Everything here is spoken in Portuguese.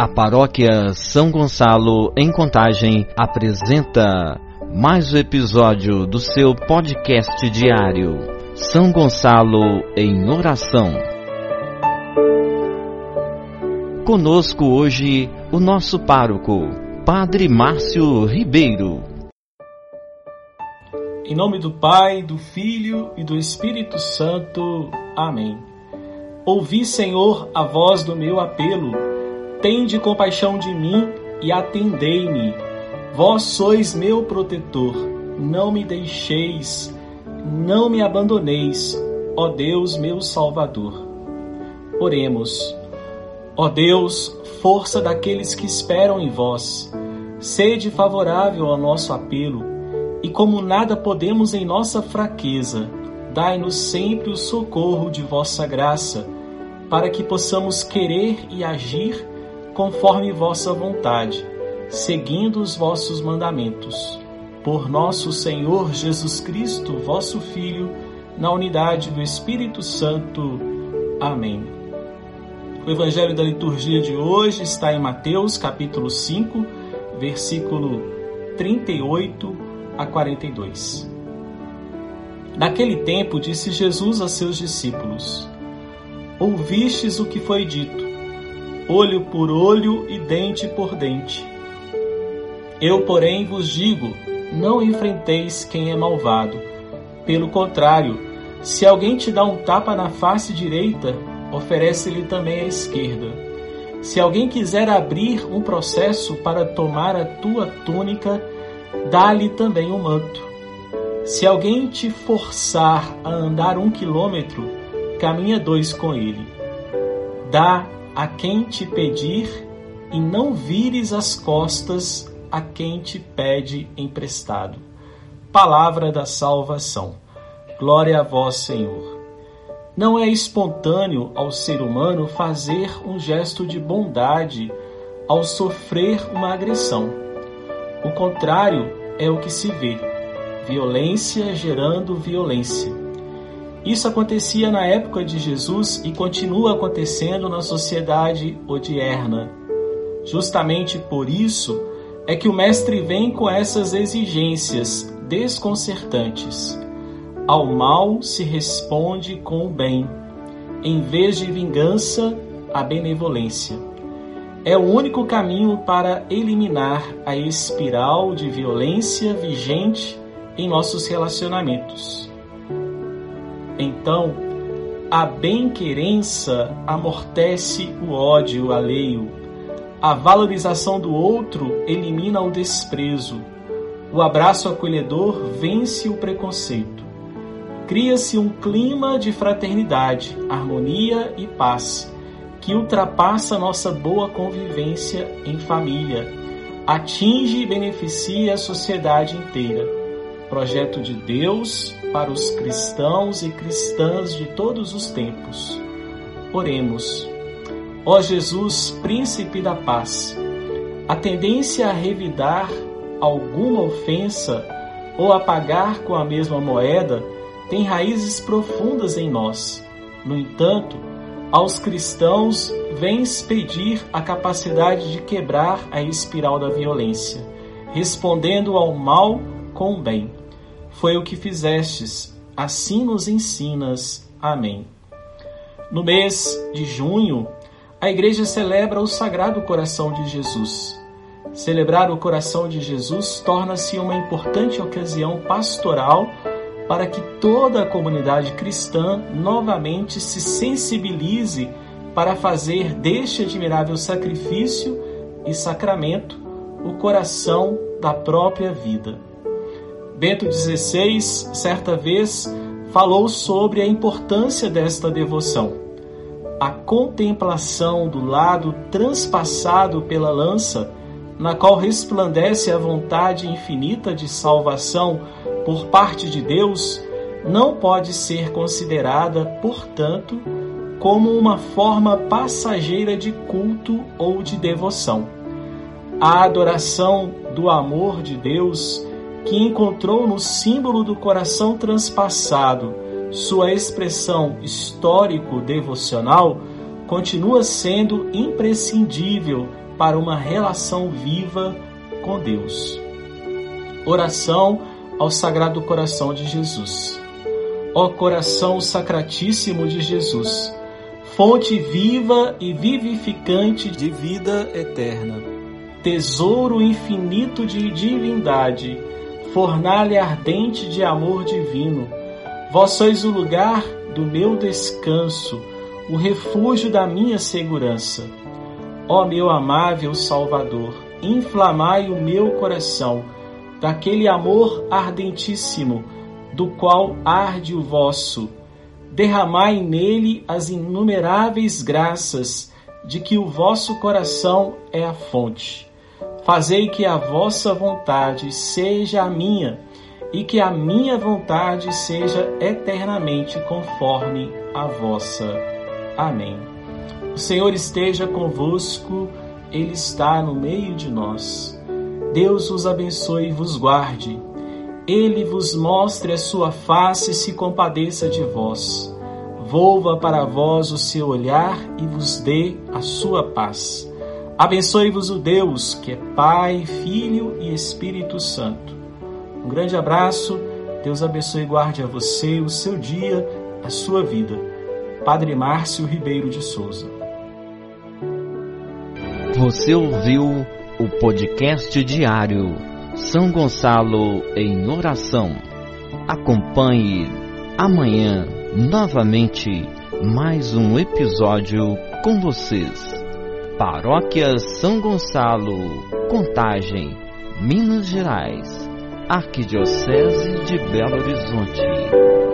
A paróquia São Gonçalo, em Contagem, apresenta mais um episódio do seu podcast diário. São Gonçalo em Oração. Conosco hoje o nosso pároco, Padre Márcio Ribeiro. Em nome do Pai, do Filho e do Espírito Santo. Amém. Ouvi, Senhor, a voz do meu apelo Tende compaixão de mim e atendei-me. Vós sois meu protetor, não me deixeis, não me abandoneis, ó Deus meu Salvador. Oremos. Ó Deus, força daqueles que esperam em vós, sede favorável ao nosso apelo, e como nada podemos em nossa fraqueza, dai-nos sempre o socorro de vossa graça, para que possamos querer e agir conforme vossa vontade, seguindo os vossos mandamentos. Por nosso Senhor Jesus Cristo, vosso Filho, na unidade do Espírito Santo. Amém. O evangelho da liturgia de hoje está em Mateus, capítulo 5, versículo 38 a 42. Naquele tempo disse Jesus a seus discípulos: Ouvistes o que foi dito: olho por olho e dente por dente. Eu, porém, vos digo: não enfrenteis quem é malvado. Pelo contrário, se alguém te dá um tapa na face direita, oferece-lhe também a esquerda. Se alguém quiser abrir um processo para tomar a tua túnica, dá-lhe também o um manto. Se alguém te forçar a andar um quilômetro, caminha dois com ele. Dá a quem te pedir e não vires as costas a quem te pede emprestado. Palavra da salvação. Glória a vós, Senhor. Não é espontâneo ao ser humano fazer um gesto de bondade ao sofrer uma agressão. O contrário é o que se vê: violência gerando violência. Isso acontecia na época de Jesus e continua acontecendo na sociedade odierna. Justamente por isso é que o Mestre vem com essas exigências desconcertantes. Ao mal se responde com o bem, em vez de vingança, a benevolência. É o único caminho para eliminar a espiral de violência vigente em nossos relacionamentos. Então, a bem-querença amortece o ódio alheio. A valorização do outro elimina o desprezo. O abraço acolhedor vence o preconceito. Cria-se um clima de fraternidade, harmonia e paz que ultrapassa nossa boa convivência em família, atinge e beneficia a sociedade inteira projeto de Deus para os cristãos e cristãs de todos os tempos. Oremos. Ó Jesus, príncipe da paz, a tendência a revidar alguma ofensa ou a pagar com a mesma moeda tem raízes profundas em nós. No entanto, aos cristãos vens pedir a capacidade de quebrar a espiral da violência, respondendo ao mal com o bem. Foi o que fizestes, assim nos ensinas. Amém. No mês de junho, a Igreja celebra o Sagrado Coração de Jesus. Celebrar o Coração de Jesus torna-se uma importante ocasião pastoral para que toda a comunidade cristã novamente se sensibilize para fazer deste admirável sacrifício e sacramento o coração da própria vida. Bento XVI, certa vez, falou sobre a importância desta devoção. A contemplação do lado transpassado pela lança, na qual resplandece a vontade infinita de salvação por parte de Deus, não pode ser considerada, portanto, como uma forma passageira de culto ou de devoção. A adoração do amor de Deus que encontrou no símbolo do coração transpassado sua expressão histórico-devocional, continua sendo imprescindível para uma relação viva com Deus. Oração ao Sagrado Coração de Jesus. Ó coração sacratíssimo de Jesus, fonte viva e vivificante de vida eterna, tesouro infinito de divindade, fornalha ardente de amor divino, vós sois o lugar do meu descanso, o refúgio da minha segurança. Ó meu amável Salvador, inflamai o meu coração daquele amor ardentíssimo, do qual arde o vosso. Derramai nele as inumeráveis graças de que o vosso coração é a fonte. Fazei que a vossa vontade seja a minha e que a minha vontade seja eternamente conforme a vossa. Amém. O Senhor esteja convosco, Ele está no meio de nós. Deus os abençoe e vos guarde. Ele vos mostre a sua face e se compadeça de vós. Volva para vós o seu olhar e vos dê a sua paz. Abençoe-vos o Deus, que é Pai, Filho e Espírito Santo. Um grande abraço, Deus abençoe e guarde a você, o seu dia, a sua vida. Padre Márcio Ribeiro de Souza. Você ouviu o podcast diário São Gonçalo em Oração. Acompanhe amanhã novamente mais um episódio com vocês. Paróquia São Gonçalo, Contagem, Minas Gerais, Arquidiocese de Belo Horizonte.